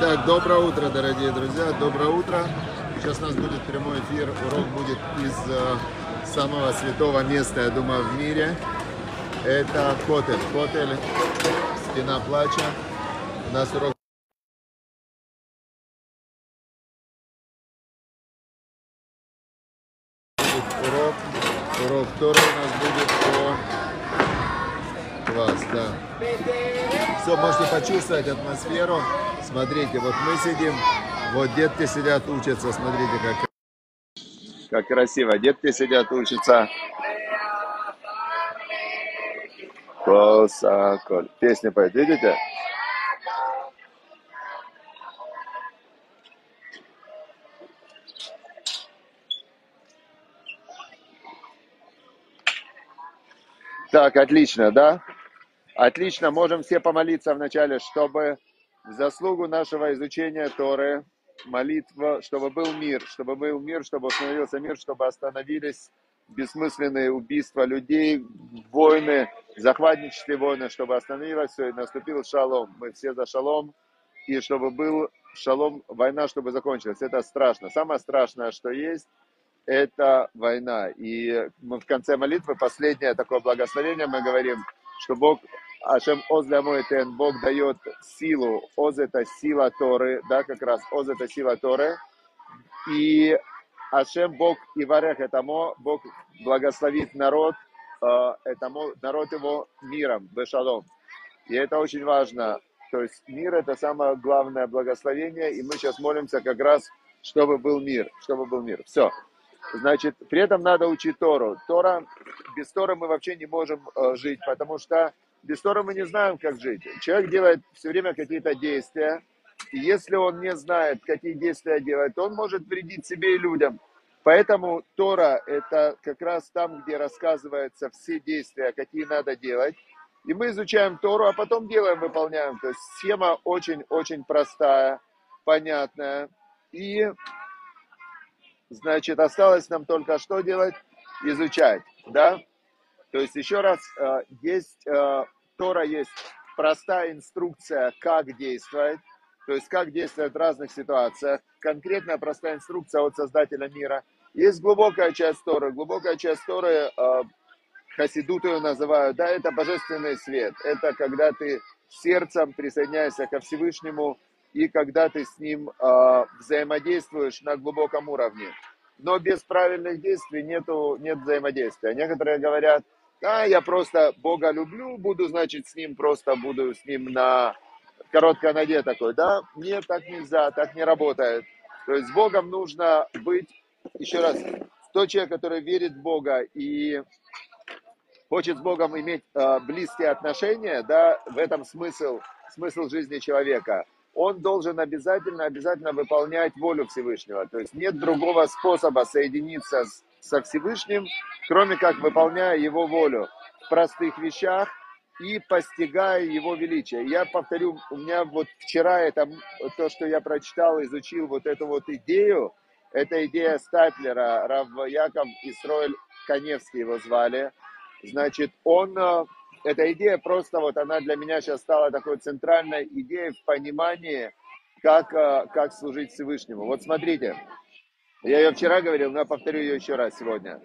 Так, доброе утро, дорогие друзья, доброе утро. Сейчас у нас будет прямой эфир, урок будет из э, самого святого места, я думаю, в мире. Это Котель, Котель, Стена Плача. У нас урок почувствовать атмосферу. Смотрите, вот мы сидим, вот детки сидят, учатся, смотрите, как, как красиво. Детки сидят, учатся. Косаколь. Песня поет, видите? Так, отлично, да? Отлично, можем все помолиться вначале, чтобы в заслугу нашего изучения Торы, молитва, чтобы был мир, чтобы был мир, чтобы установился мир, чтобы остановились бессмысленные убийства людей, войны, захватнические войны, чтобы остановилось все и наступил шалом. Мы все за шалом, и чтобы был шалом, война, чтобы закончилась. Это страшно. Самое страшное, что есть, это война. И мы в конце молитвы, последнее такое благословение, мы говорим, что Бог, Ашем Оз для мой тен, Бог дает силу. Оз это сила Торы, да, как раз Оз это сила Торы. И Ашем Бог и Варех этому, Бог благословит народ, э, этому, народ его миром, бешалом. И это очень важно. То есть мир это самое главное благословение, и мы сейчас молимся как раз, чтобы был мир, чтобы был мир. Все. Значит, при этом надо учить Тору. Тора, без Торы мы вообще не можем э, жить, потому что без Торы мы не знаем, как жить. Человек делает все время какие-то действия, и если он не знает, какие действия делать, то он может вредить себе и людям. Поэтому Тора – это как раз там, где рассказываются все действия, какие надо делать. И мы изучаем Тору, а потом делаем, выполняем. То есть схема очень-очень простая, понятная. И Значит, осталось нам только что делать? Изучать, да? То есть, еще раз, э, есть, э, Тора есть простая инструкция, как действовать, то есть, как действовать в разных ситуациях, конкретная простая инструкция от Создателя мира. Есть глубокая часть Торы, глубокая часть Торы, э, хасидут ее называют, да, это божественный свет, это когда ты сердцем присоединяешься ко Всевышнему, и когда ты с ним взаимодействуешь на глубоком уровне. Но без правильных действий нету, нет взаимодействия. Некоторые говорят, да, я просто Бога люблю, буду, значит, с ним просто буду с ним на короткой ноге такой, да? Нет, так нельзя, так не работает. То есть с Богом нужно быть, еще раз, тот человек, который верит в Бога и хочет с Богом иметь э, близкие отношения, да, в этом смысл, смысл жизни человека – он должен обязательно, обязательно выполнять волю Всевышнего. То есть нет другого способа соединиться с, со Всевышним, кроме как выполняя его волю в простых вещах и постигая его величие. Я повторю, у меня вот вчера это то, что я прочитал, изучил вот эту вот идею, это идея Стаплера, Рав Яков Исроэль Коневский его звали. Значит, он э, эта идея просто вот она для меня сейчас стала такой центральной идеей в понимании, как, э, как служить Всевышнему. Вот смотрите, я ее вчера говорил, но я повторю ее еще раз сегодня.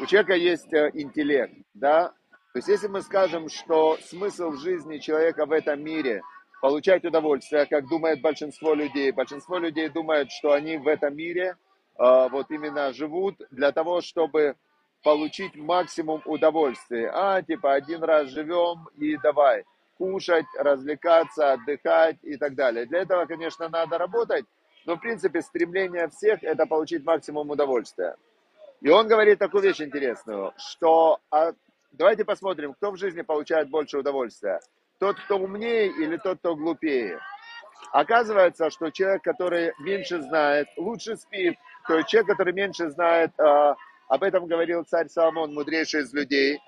У человека есть э, интеллект, да? То есть если мы скажем, что смысл жизни человека в этом мире получать удовольствие, как думает большинство людей, большинство людей думают, что они в этом мире э, вот именно живут для того, чтобы получить максимум удовольствия. А, типа, один раз живем и давай кушать, развлекаться, отдыхать и так далее. Для этого, конечно, надо работать, но, в принципе, стремление всех – это получить максимум удовольствия. И он говорит такую вещь интересную, что а, давайте посмотрим, кто в жизни получает больше удовольствия. Тот, кто умнее или тот, кто глупее. Оказывается, что человек, который меньше знает, лучше спит. То есть человек, который меньше знает, а, об этом говорил царь Соломон, мудрейший из людей.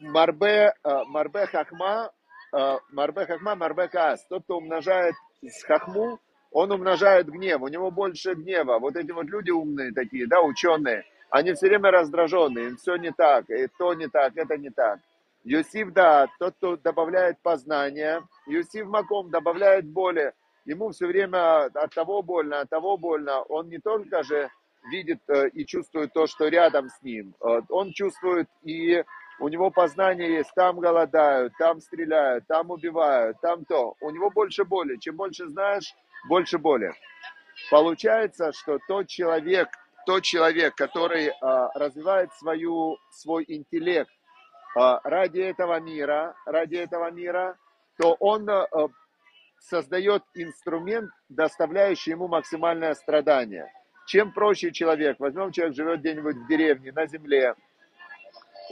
Марбе, э, марбе хахма, э, марбе хахма, марбе каас. Тот, кто умножает с хахму, он умножает гнев. У него больше гнева. Вот эти вот люди умные такие, да, ученые, они все время раздраженные, им все не так, и то не так, это не так. Юсиф, да, тот, кто добавляет познание. Юсиф Маком добавляет боли. ему все время от того больно, от того больно. Он не только же видит э, и чувствует то, что рядом с ним, э, он чувствует и у него познание есть, там голодают, там стреляют, там убивают, там то. У него больше боли. Чем больше знаешь, больше боли. Получается, что тот человек, тот человек, который а, развивает свою, свой интеллект а, ради этого мира, ради этого мира, то он а, создает инструмент, доставляющий ему максимальное страдание. Чем проще человек, возьмем человек живет где-нибудь в деревне, на земле,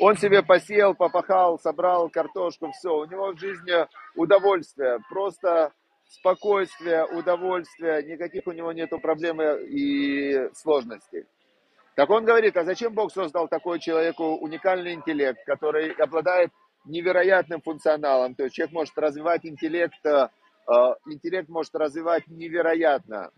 он себе посеял, попахал, собрал картошку, все. У него в жизни удовольствие, просто спокойствие, удовольствие, никаких у него нету проблем и сложностей. Так он говорит, а зачем Бог создал такой человеку уникальный интеллект, который обладает невероятным функционалом, то есть человек может развивать интеллект, э, интеллект может развивать невероятно.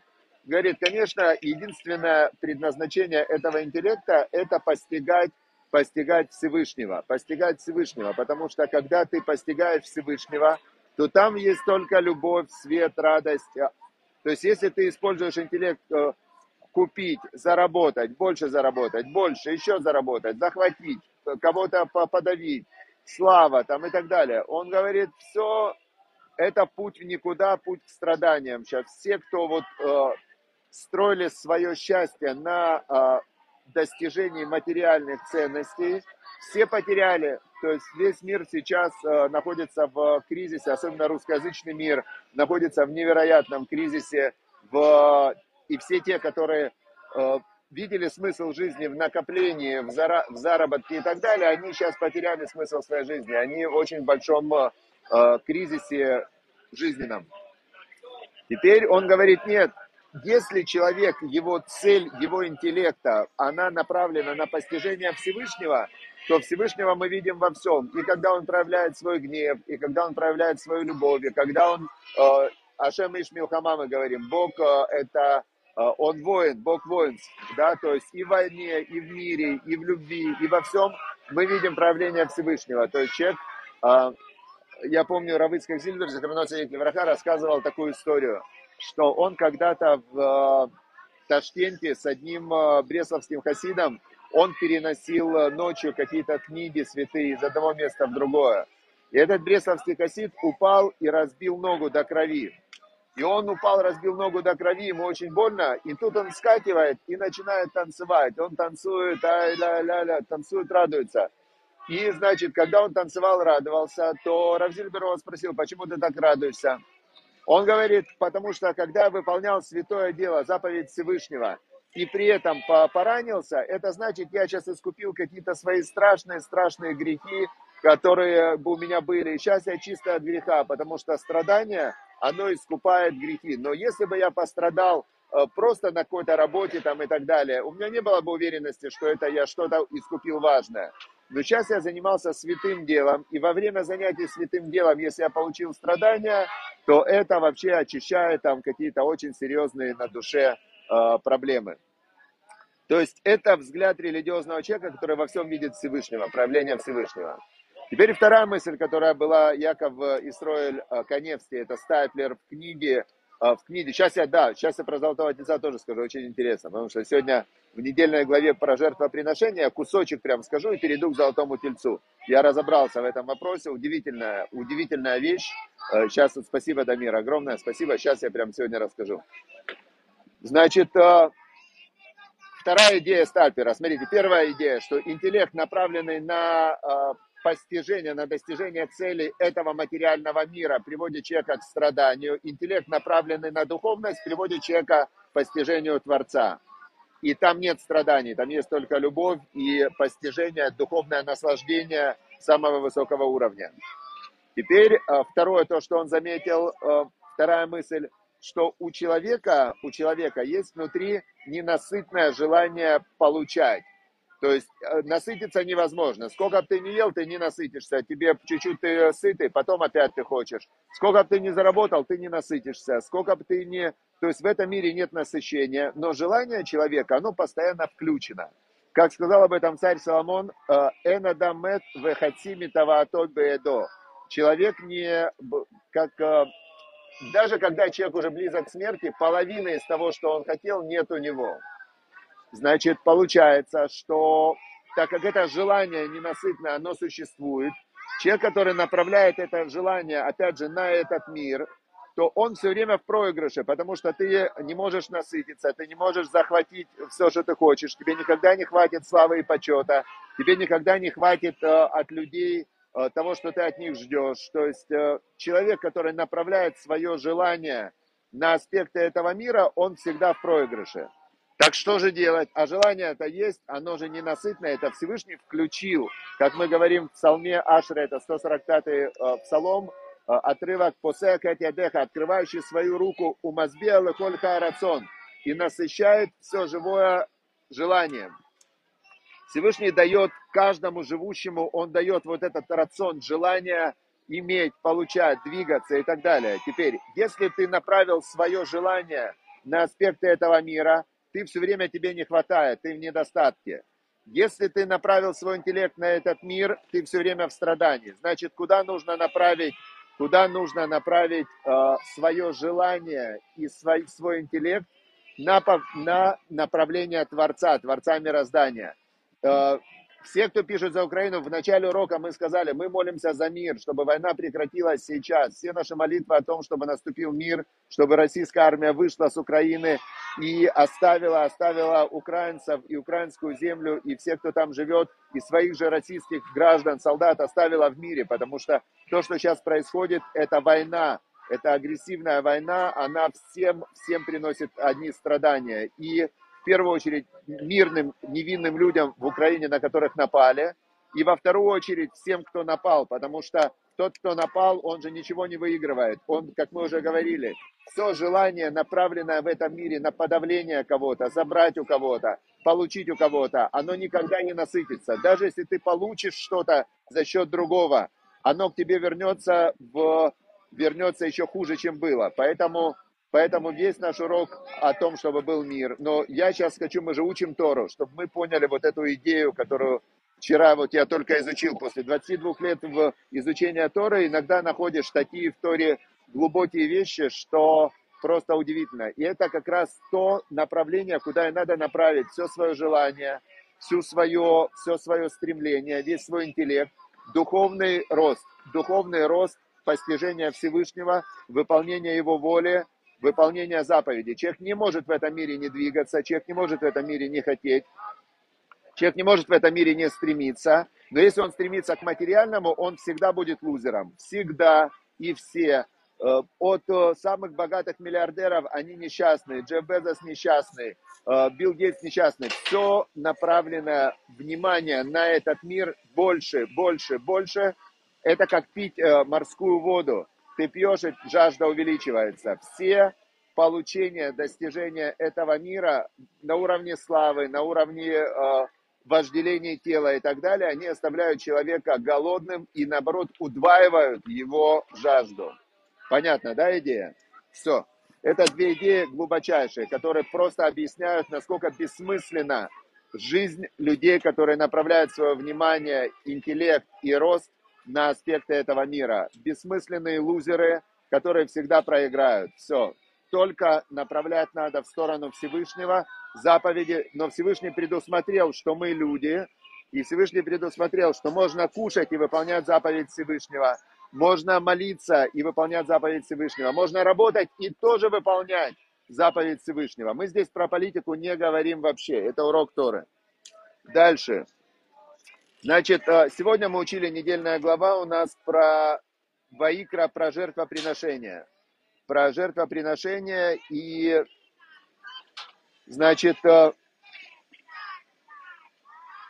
Говорит, конечно, единственное предназначение этого интеллекта – это постигать постигать Всевышнего, постигать Всевышнего, потому что когда ты постигаешь Всевышнего, то там есть только любовь, свет, радость. То есть если ты используешь интеллект э, купить, заработать, больше заработать, больше, еще заработать, захватить, кого-то подавить, слава там и так далее. Он говорит, все это путь в никуда, путь к страданиям. Сейчас все, кто вот э, строили свое счастье на э, достижении материальных ценностей, все потеряли. То есть весь мир сейчас э, находится в кризисе, особенно русскоязычный мир находится в невероятном кризисе. В, и все те, которые э, видели смысл жизни в накоплении, в, зара, в заработке и так далее, они сейчас потеряли смысл своей жизни. Они в очень большом э, кризисе жизненном. Теперь он говорит, нет, если человек, его цель, его интеллекта, она направлена на постижение Всевышнего, то Всевышнего мы видим во всем. И когда он проявляет свой гнев, и когда он проявляет свою любовь, и когда он, э, Ашем Ишмилхама мы говорим, Бог э, это, э, он воин, Бог воинств, да, то есть и в войне, и в мире, и в любви, и во всем мы видим проявление Всевышнего. То есть человек, э, я помню, Равыцкак Зильбер, Захарносия Враха, рассказывал такую историю – что он когда-то в э, Ташкенте с одним э, бресловским хасидом, он переносил э, ночью какие-то книги святые из одного места в другое. И этот бресловский хасид упал и разбил ногу до крови. И он упал, разбил ногу до крови, ему очень больно, и тут он скакивает и начинает танцевать. Он танцует, ай-ля-ля-ля, танцует, радуется. И, значит, когда он танцевал, радовался, то Равзильбер его спросил, почему ты так радуешься? Он говорит, потому что когда выполнял святое дело, заповедь Всевышнего, и при этом поранился, это значит, я сейчас искупил какие-то свои страшные-страшные грехи, которые бы у меня были. И сейчас я чисто от греха, потому что страдание, оно искупает грехи. Но если бы я пострадал э, просто на какой-то работе там и так далее, у меня не было бы уверенности, что это я что-то искупил важное. Но сейчас я занимался святым делом, и во время занятий святым делом, если я получил страдания, то это вообще очищает там какие-то очень серьезные на душе проблемы. То есть это взгляд религиозного человека, который во всем видит Всевышнего, проявление Всевышнего. Теперь вторая мысль, которая была Яков Исроэль э, Коневский, это Стайплер в книге а, в книге. Сейчас я, да, сейчас я про Золотого Тельца тоже скажу, очень интересно, потому что сегодня в недельной главе про жертвоприношение кусочек прям скажу и перейду к Золотому Тельцу. Я разобрался в этом вопросе, удивительная, удивительная вещь. Сейчас, а, спасибо, Дамир, огромное спасибо, сейчас я прям сегодня расскажу. Значит, а, вторая идея Стальпера, смотрите, первая идея, что интеллект, направленный на постижение, на достижение цели этого материального мира приводит человека к страданию. Интеллект, направленный на духовность, приводит человека к постижению Творца. И там нет страданий, там есть только любовь и постижение, духовное наслаждение самого высокого уровня. Теперь а, второе, то, что он заметил, вторая мысль, что у человека, у человека есть внутри ненасытное желание получать. То есть э, насытиться невозможно. Сколько бы ты не ел, ты не насытишься. Тебе чуть-чуть ты сытый, потом опять ты хочешь. Сколько бы ты не заработал, ты не насытишься. Сколько бы ты не... То есть в этом мире нет насыщения, но желание человека, оно постоянно включено. Как сказал об этом царь Соломон, «Э, «Энадамет вехатими таваатот беедо». Человек не, как, э, даже когда человек уже близок к смерти, половины из того, что он хотел, нет у него. Значит, получается, что так как это желание ненасытное, оно существует, человек, который направляет это желание, опять же, на этот мир, то он все время в проигрыше, потому что ты не можешь насытиться, ты не можешь захватить все, что ты хочешь, тебе никогда не хватит славы и почета, тебе никогда не хватит э, от людей того, что ты от них ждешь. То есть э, человек, который направляет свое желание на аспекты этого мира, он всегда в проигрыше. Так что же делать? А желание это есть, оно же ненасытное, это Всевышний включил. Как мы говорим в псалме Ашра, это 145-й э, псалом, э, отрывок «Посекет ядеха», открывающий свою руку у мазбе лехоль рацион и насыщает все живое желанием. Всевышний дает каждому живущему, он дает вот этот рацион, желание иметь, получать, двигаться и так далее. Теперь, если ты направил свое желание на аспекты этого мира, ты все время тебе не хватает, ты в недостатке. Если ты направил свой интеллект на этот мир, ты все время в страдании. Значит, куда нужно направить, куда нужно направить э, свое желание и свой, свой интеллект на, на направление Творца, Творца мироздания. Э, все, кто пишет за Украину, в начале урока мы сказали, мы молимся за мир, чтобы война прекратилась сейчас. Все наши молитвы о том, чтобы наступил мир, чтобы российская армия вышла с Украины и оставила, оставила украинцев и украинскую землю, и всех, кто там живет, и своих же российских граждан, солдат оставила в мире, потому что то, что сейчас происходит, это война, это агрессивная война, она всем, всем приносит одни страдания. И в первую очередь мирным, невинным людям в Украине, на которых напали, и во вторую очередь всем, кто напал, потому что тот, кто напал, он же ничего не выигрывает. Он, как мы уже говорили, все желание, направленное в этом мире на подавление кого-то, забрать у кого-то, получить у кого-то, оно никогда не насытится. Даже если ты получишь что-то за счет другого, оно к тебе вернется, в, вернется еще хуже, чем было. Поэтому Поэтому весь наш урок о том, чтобы был мир. Но я сейчас хочу, мы же учим Тору, чтобы мы поняли вот эту идею, которую вчера вот я только изучил. После 22 лет в изучении Торы иногда находишь такие в Торе глубокие вещи, что просто удивительно. И это как раз то направление, куда и надо направить все свое желание, всю свое, все свое стремление, весь свой интеллект, духовный рост, духовный рост постижения Всевышнего, выполнения Его воли, выполнения заповедей. Человек не может в этом мире не двигаться, человек не может в этом мире не хотеть, человек не может в этом мире не стремиться. Но если он стремится к материальному, он всегда будет лузером. Всегда и все. Э, от э, самых богатых миллиардеров они несчастные, Джефф Безос несчастный, э, Билл Гейтс несчастный. Все направлено внимание на этот мир больше, больше, больше. Это как пить морскую воду ты пьешь, и жажда увеличивается. Все получения, достижения этого мира на уровне славы, на уровне э, вожделения тела и так далее, они оставляют человека голодным и, наоборот, удваивают его жажду. Понятно, да, идея? Все. Это две идеи глубочайшие, которые просто объясняют, насколько бессмысленна жизнь людей, которые направляют свое внимание, интеллект и рост на аспекты этого мира. Бессмысленные лузеры, которые всегда проиграют. Все. Только направлять надо в сторону Всевышнего заповеди. Но Всевышний предусмотрел, что мы люди, и Всевышний предусмотрел, что можно кушать и выполнять заповедь Всевышнего. Можно молиться и выполнять заповедь Всевышнего. Можно работать и тоже выполнять заповедь Всевышнего. Мы здесь про политику не говорим вообще. Это урок Торы. Дальше. Значит, э, сегодня мы учили недельная глава у нас про Ваикра, про жертвоприношение. Про жертвоприношение и, значит, э,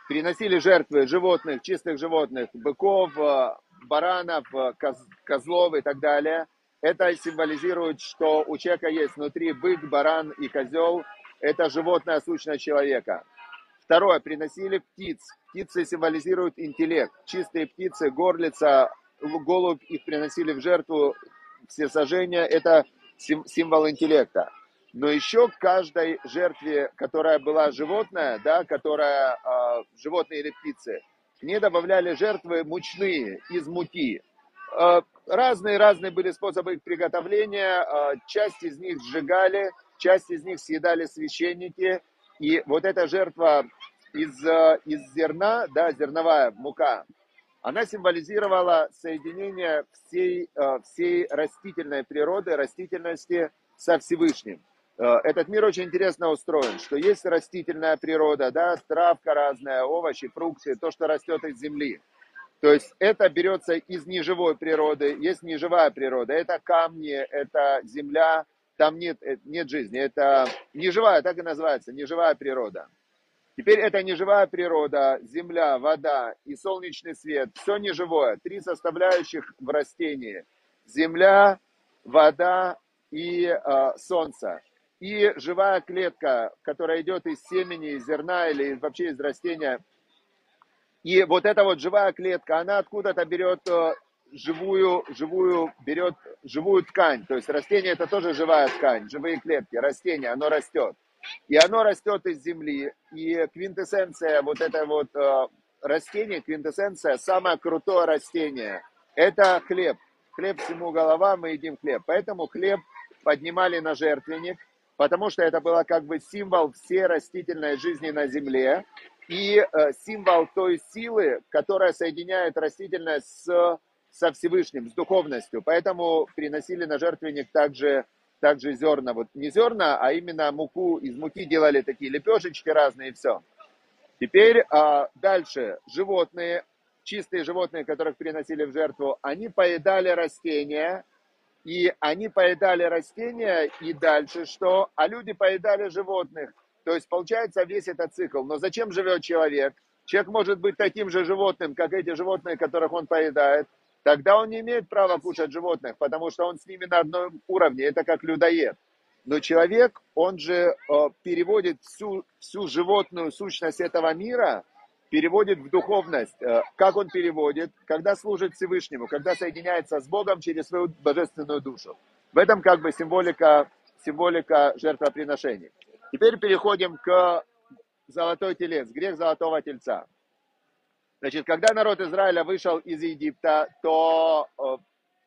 приносили жертвы животных, чистых животных, быков, э, баранов, коз, козлов и так далее. Это символизирует, что у человека есть внутри бык, баран и козел. Это животная сущность человека. Второе, приносили птиц. Птицы символизируют интеллект. Чистые птицы, горлица, голубь, их приносили в жертву все сожжения. Это символ интеллекта. Но еще к каждой жертве, которая была животная, да, которая э, животные или птицы, к ней добавляли жертвы мучные из муки. Разные-разные были способы их приготовления. Часть из них сжигали, часть из них съедали священники. И вот эта жертва из, из зерна, да, зерновая мука, она символизировала соединение всей, всей растительной природы, растительности со Всевышним. Этот мир очень интересно устроен, что есть растительная природа, да, травка разная, овощи, фрукты, то, что растет из земли. То есть это берется из неживой природы, есть неживая природа, это камни, это земля, там нет, э, нет жизни, это неживая, так и называется, неживая природа. Теперь это неживая природа, земля, вода и солнечный свет, все неживое, три составляющих в растении. Земля, вода и э, солнце. И живая клетка, которая идет из семени, из зерна или вообще из растения, и вот эта вот живая клетка, она откуда-то берет э, живую, живую, берет живую ткань. То есть растение это тоже живая ткань, живые клетки, растение, оно растет. И оно растет из земли. И квинтэссенция вот это вот э, растение, квинтэссенция, самое крутое растение, это хлеб. Хлеб всему голова, мы едим хлеб. Поэтому хлеб поднимали на жертвенник, потому что это было как бы символ всей растительной жизни на земле и э, символ той силы, которая соединяет растительность с, со Всевышним, с духовностью. Поэтому приносили на жертвенник также, также зерна. Вот не зерна, а именно муку. Из муки делали такие лепешечки разные и все. Теперь а, дальше. Животные, чистые животные, которых приносили в жертву, они поедали растения, и они поедали растения, и дальше что? А люди поедали животных. То есть получается весь этот цикл. Но зачем живет человек? Человек может быть таким же животным, как эти животные, которых он поедает. Тогда он не имеет права кушать животных, потому что он с ними на одном уровне. Это как людоед. Но человек, он же э, переводит всю, всю животную сущность этого мира, переводит в духовность. Э, как он переводит? Когда служит Всевышнему, когда соединяется с Богом через свою божественную душу. В этом как бы символика, символика жертвоприношений. Теперь переходим к золотой телец, грех золотого тельца. Значит, когда народ Израиля вышел из Египта, то э,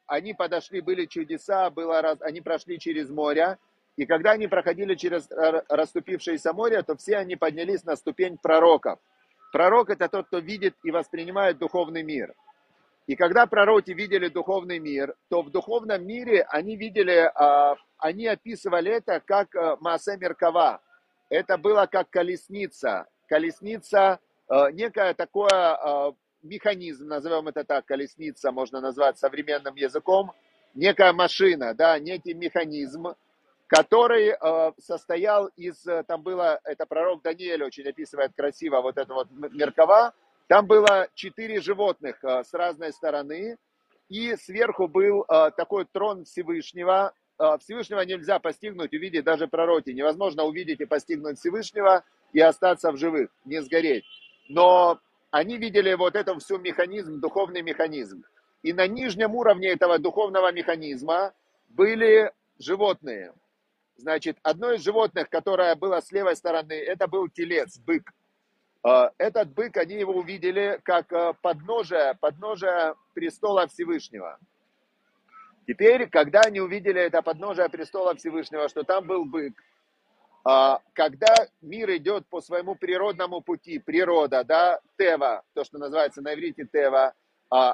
они подошли, были чудеса, было раз, они прошли через море, и когда они проходили через расступившееся море, то все они поднялись на ступень пророков. Пророк это тот, кто видит и воспринимает духовный мир. И когда пророки видели духовный мир, то в духовном мире они видели, а, они описывали это как э, Маасе Меркава. Это было как колесница. Колесница, э, некая такое э, механизм, назовем это так, колесница можно назвать современным языком, некая машина, да, некий механизм, который состоял из, там было, это пророк Даниэль очень описывает красиво вот это вот Меркава, там было четыре животных э, с разной стороны, и сверху был э, такой трон Всевышнего. Э, Всевышнего нельзя постигнуть, увидеть даже пророки. Невозможно увидеть и постигнуть Всевышнего и остаться в живых, не сгореть. Но они видели вот этот всю механизм, духовный механизм. И на нижнем уровне этого духовного механизма были животные. Значит, одно из животных, которое было с левой стороны, это был телец, бык. А, этот бык, они его увидели как а, подножие, подножие престола Всевышнего. Теперь, когда они увидели это подножие престола Всевышнего, что там был бык, когда мир идет по своему природному пути, природа, да, Тева, то, что называется на иврите Тева,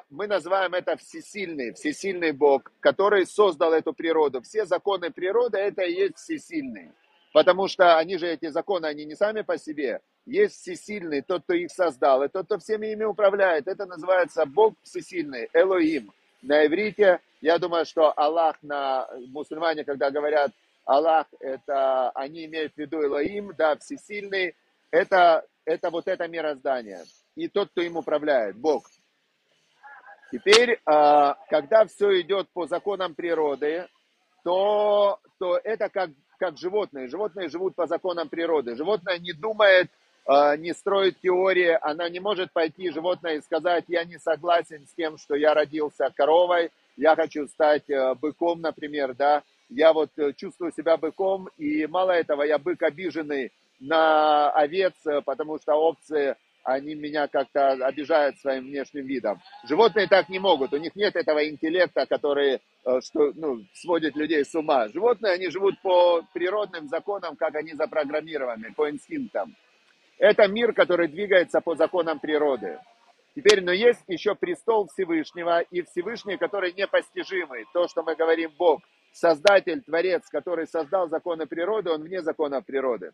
мы называем это всесильный, всесильный Бог, который создал эту природу. Все законы природы – это и есть всесильный. Потому что они же, эти законы, они не сами по себе. Есть всесильный, тот, кто их создал, и тот, кто всеми ими управляет. Это называется Бог всесильный, Элоим. На иврите, я думаю, что Аллах на мусульмане, когда говорят Аллах, это они имеют в виду Элоим, да, всесильный, это, это вот это мироздание. И тот, кто им управляет, Бог. Теперь, а, когда все идет по законам природы, то, то это как как животные. Животные живут по законам природы. Животное не думает, а, не строит теории, она не может пойти животное и сказать, я не согласен с тем, что я родился коровой, я хочу стать э, быком, например, да, я вот э, чувствую себя быком, и мало этого, я бык обиженный на овец, э, потому что овцы, они меня как-то обижают своим внешним видом. Животные так не могут, у них нет этого интеллекта, который э, что, ну, сводит людей с ума. Животные, они живут по природным законам, как они запрограммированы, по инстинктам. Это мир, который двигается по законам природы. Теперь, но есть еще престол Всевышнего, и Всевышний, который непостижимый, то, что мы говорим Бог, Создатель, Творец, который создал законы природы, он вне законов природы.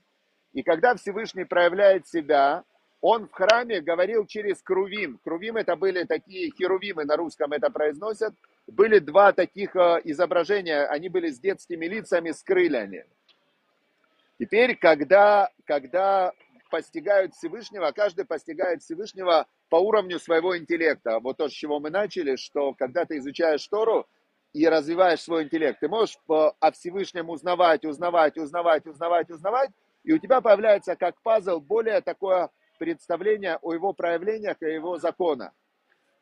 И когда Всевышний проявляет себя, он в храме говорил через крувим. Крувим это были такие херувимы, на русском это произносят. Были два таких э, изображения, они были с детскими лицами, с крыльями. Теперь, когда, когда постигают Всевышнего, каждый постигает Всевышнего по уровню своего интеллекта. Вот то, с чего мы начали, что когда ты изучаешь Тору и развиваешь свой интеллект, ты можешь о Всевышнем узнавать, узнавать, узнавать, узнавать, узнавать, и у тебя появляется как пазл более такое представление о его проявлениях и его законах.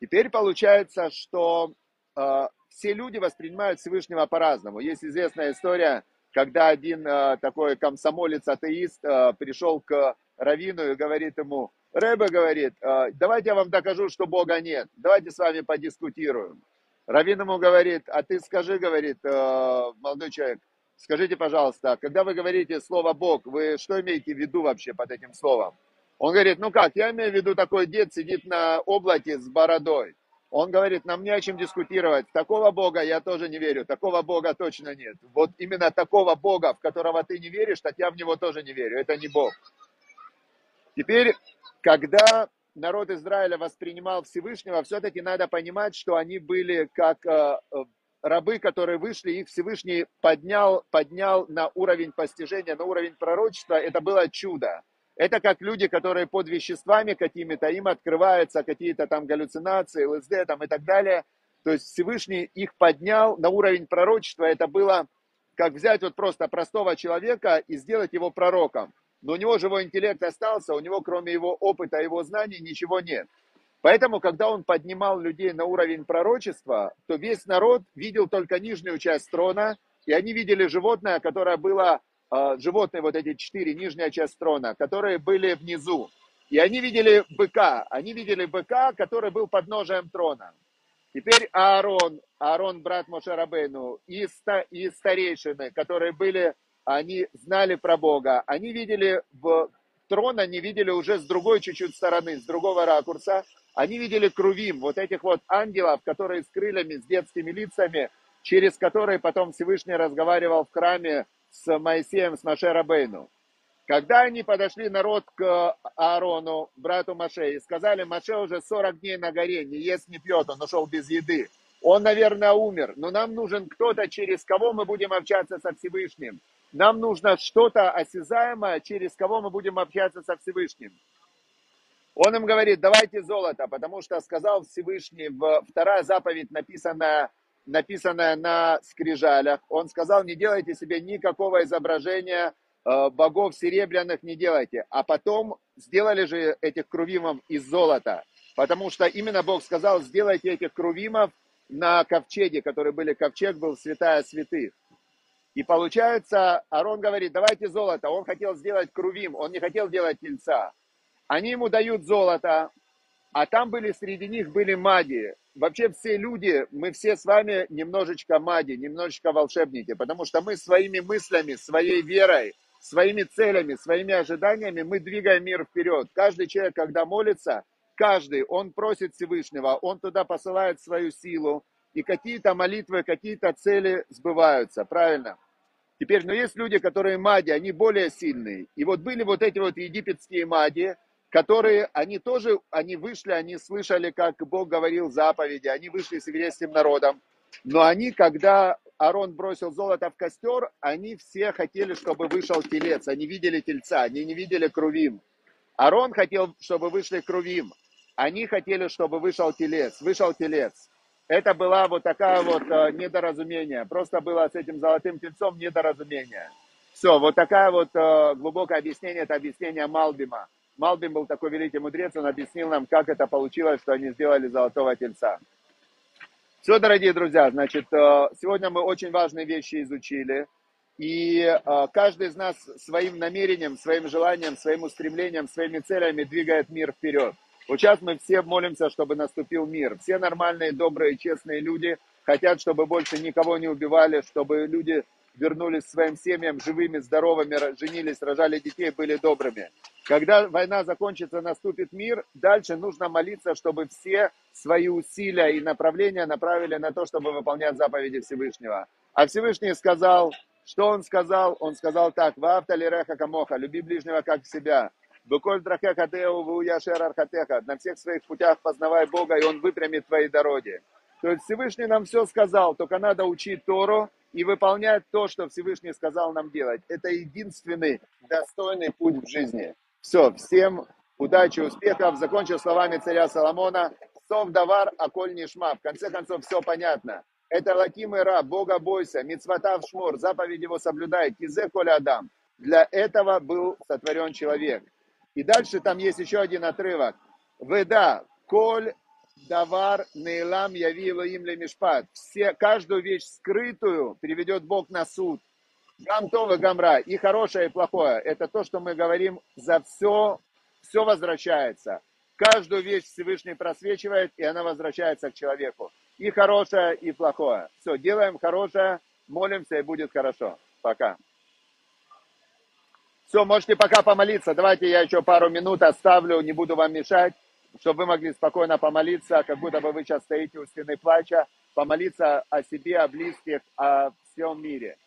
Теперь получается, что э, все люди воспринимают Всевышнего по-разному. Есть известная история, когда один э, такой комсомолец-атеист э, пришел к Равину и говорит ему, Рэбе говорит, э, давайте я вам докажу, что Бога нет, давайте с вами подискутируем. Равин ему говорит, а ты скажи, говорит, э, молодой человек, Скажите, пожалуйста, когда вы говорите слово Бог, вы что имеете в виду вообще под этим словом? Он говорит, ну как, я имею в виду такой дед сидит на облаке с бородой. Он говорит, нам не о чем дискутировать. Такого Бога я тоже не верю. Такого Бога точно нет. Вот именно такого Бога, в которого ты не веришь, так я в него тоже не верю. Это не Бог. Теперь, когда народ Израиля воспринимал Всевышнего, все-таки надо понимать, что они были как э, рабы, которые вышли, их Всевышний поднял, поднял на уровень постижения, на уровень пророчества, это было чудо. Это как люди, которые под веществами какими-то, им открываются какие-то там галлюцинации, ЛСД там и так далее. То есть Всевышний их поднял на уровень пророчества. Это было как взять вот просто простого человека и сделать его пророком. Но у него живой интеллект остался, у него кроме его опыта, его знаний ничего нет. Поэтому, когда он поднимал людей на уровень пророчества, то весь народ видел только нижнюю часть трона, и они видели животное, которое было, э, животные вот эти четыре, нижняя часть трона, которые были внизу. И они видели быка, они видели быка, который был под ножем трона. Теперь Аарон, Аарон, брат Мошерабейну, и, и старейшины, которые были, они знали про Бога, они видели в трон, они видели уже с другой чуть-чуть стороны, с другого ракурса, они видели крувим, вот этих вот ангелов, которые с крыльями, с детскими лицами, через которые потом Всевышний разговаривал в храме с Моисеем, с Маше Рабейну. Когда они подошли, народ, к Аарону, брату Маше, и сказали, Маше уже 40 дней на горе, не ест, не пьет, он ушел без еды. Он, наверное, умер, но нам нужен кто-то, через кого мы будем общаться со Всевышним. Нам нужно что-то осязаемое, через кого мы будем общаться со Всевышним. Он им говорит, давайте золото, потому что сказал Всевышний, вторая заповедь, написанная, написанная на скрижалях, он сказал, не делайте себе никакого изображения э, богов серебряных, не делайте. А потом сделали же этих крувимов из золота, потому что именно Бог сказал, сделайте этих крувимов на ковчеге, который были, ковчег был святая святых. И получается, Арон говорит, давайте золото. Он хотел сделать крувим, он не хотел делать тельца. Они ему дают золото, а там были среди них были маги. Вообще все люди, мы все с вами немножечко маги, немножечко волшебники, потому что мы своими мыслями, своей верой, своими целями, своими ожиданиями мы двигаем мир вперед. Каждый человек, когда молится, каждый, он просит Всевышнего, он туда посылает свою силу, и какие-то молитвы, какие-то цели сбываются, правильно? Теперь, но есть люди, которые маги, они более сильные. И вот были вот эти вот египетские маги, которые, они тоже, они вышли, они слышали, как Бог говорил заповеди, они вышли с еврейским народом, но они, когда Арон бросил золото в костер, они все хотели, чтобы вышел телец, они видели тельца, они не видели крувим. Арон хотел, чтобы вышли крувим, они хотели, чтобы вышел телец, вышел телец. Это была вот такая вот э, недоразумение, просто было с этим золотым тельцом недоразумение. Все, вот такая вот э, глубокое объяснение, это объяснение Малбима. Малбим был такой великий мудрец, он объяснил нам, как это получилось, что они сделали золотого тельца. Все, дорогие друзья, значит, э, сегодня мы очень важные вещи изучили. И каждый из нас своим намерением, своим желанием, своим устремлением, своими целями двигает мир вперед. Вот сейчас мы все молимся, чтобы наступил мир. Все нормальные, добрые, честные люди хотят, чтобы больше никого не убивали, чтобы люди вернулись к своим семьям живыми, здоровыми, женились, рожали детей, были добрыми. Когда война закончится, наступит мир, дальше нужно молиться, чтобы все свои усилия и направления направили на то, чтобы выполнять заповеди Всевышнего. А Всевышний сказал, что он сказал? Он сказал так, «Ваавта лиреха камоха, люби ближнего как себя». Буколь драхеха теу вуяшер архатеха. На всех своих путях познавай Бога, и Он выпрямит твои дороги. То есть Всевышний нам все сказал, только надо учить Тору и выполнять то, что Всевышний сказал нам делать. Это единственный достойный путь в жизни. Все, всем удачи, успехов. Закончу словами царя Соломона. Сов давар, а коль не шма. В конце концов, все понятно. Это лаким и раб, Бога бойся, мицвата в шмур, заповедь его соблюдай, кизе коля адам. Для этого был сотворен человек. И дальше там есть еще один отрывок. Веда, коль давар нейлам явила им мишпат. Все, каждую вещь скрытую приведет Бог на суд. Гамтова гамра, и хорошее, и плохое. Это то, что мы говорим, за все, все возвращается. Каждую вещь Всевышний просвечивает, и она возвращается к человеку. И хорошее, и плохое. Все, делаем хорошее, молимся, и будет хорошо. Пока. Все, можете пока помолиться. Давайте я еще пару минут оставлю, не буду вам мешать, чтобы вы могли спокойно помолиться, как будто бы вы сейчас стоите у стены плача, помолиться о себе, о близких, о всем мире.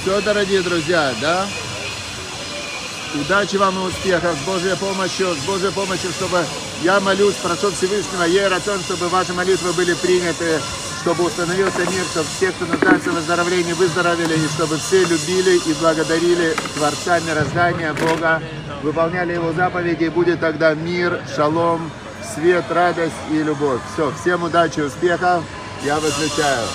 Все, дорогие друзья, да? Удачи вам и успехов, с Божьей помощью, с Божьей помощью, чтобы я молюсь, прошу Всевышнего, я рацион, чтобы ваши молитвы были приняты, чтобы установился мир, чтобы все, кто нуждается в выздоровлении, выздоровели, и чтобы все любили и благодарили Творца мироздания, Бога, выполняли Его заповеди, и будет тогда мир, шалом, свет, радость и любовь. Все, всем удачи, успехов, я выключаю.